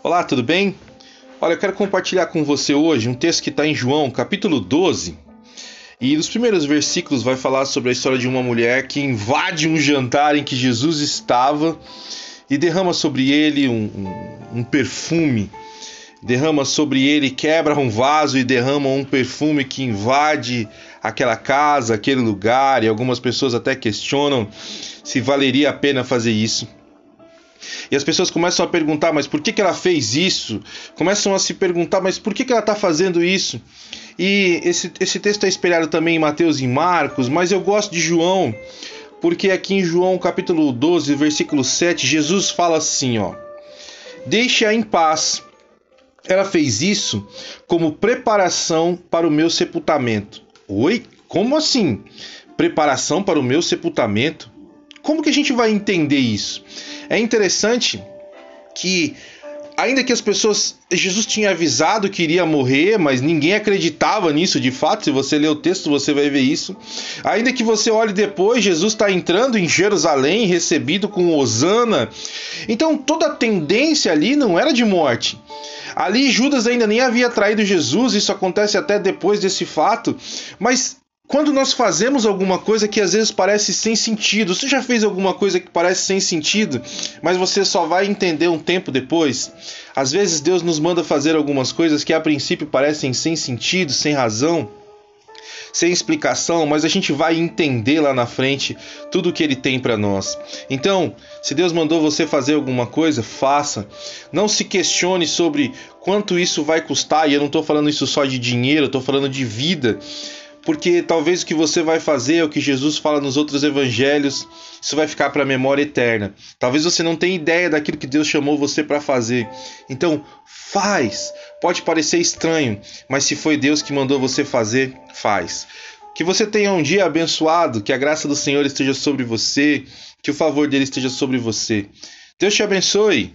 Olá, tudo bem? Olha, eu quero compartilhar com você hoje um texto que está em João, capítulo 12. E nos primeiros versículos vai falar sobre a história de uma mulher que invade um jantar em que Jesus estava e derrama sobre ele um, um, um perfume. Derrama sobre ele, quebra um vaso e derrama um perfume que invade aquela casa, aquele lugar. E algumas pessoas até questionam se valeria a pena fazer isso. E as pessoas começam a perguntar, mas por que, que ela fez isso? Começam a se perguntar, mas por que, que ela está fazendo isso? E esse, esse texto é espelhado também em Mateus e Marcos, mas eu gosto de João, porque aqui em João capítulo 12, versículo 7, Jesus fala assim, ó. Deixe-a em paz. Ela fez isso como preparação para o meu sepultamento. Oi? Como assim? Preparação para o meu sepultamento? Como que a gente vai entender isso? É interessante que ainda que as pessoas. Jesus tinha avisado que iria morrer, mas ninguém acreditava nisso de fato. Se você ler o texto, você vai ver isso. Ainda que você olhe depois, Jesus está entrando em Jerusalém, recebido com Osana. Então toda a tendência ali não era de morte. Ali Judas ainda nem havia traído Jesus, isso acontece até depois desse fato. Mas quando nós fazemos alguma coisa que às vezes parece sem sentido, você já fez alguma coisa que parece sem sentido, mas você só vai entender um tempo depois? Às vezes Deus nos manda fazer algumas coisas que a princípio parecem sem sentido, sem razão, sem explicação, mas a gente vai entender lá na frente tudo o que ele tem para nós. Então, se Deus mandou você fazer alguma coisa, faça. Não se questione sobre quanto isso vai custar, e eu não estou falando isso só de dinheiro, eu estou falando de vida porque talvez o que você vai fazer o que Jesus fala nos outros evangelhos, isso vai ficar para a memória eterna. Talvez você não tenha ideia daquilo que Deus chamou você para fazer. Então, faz. Pode parecer estranho, mas se foi Deus que mandou você fazer, faz. Que você tenha um dia abençoado, que a graça do Senhor esteja sobre você, que o favor dele esteja sobre você. Deus te abençoe.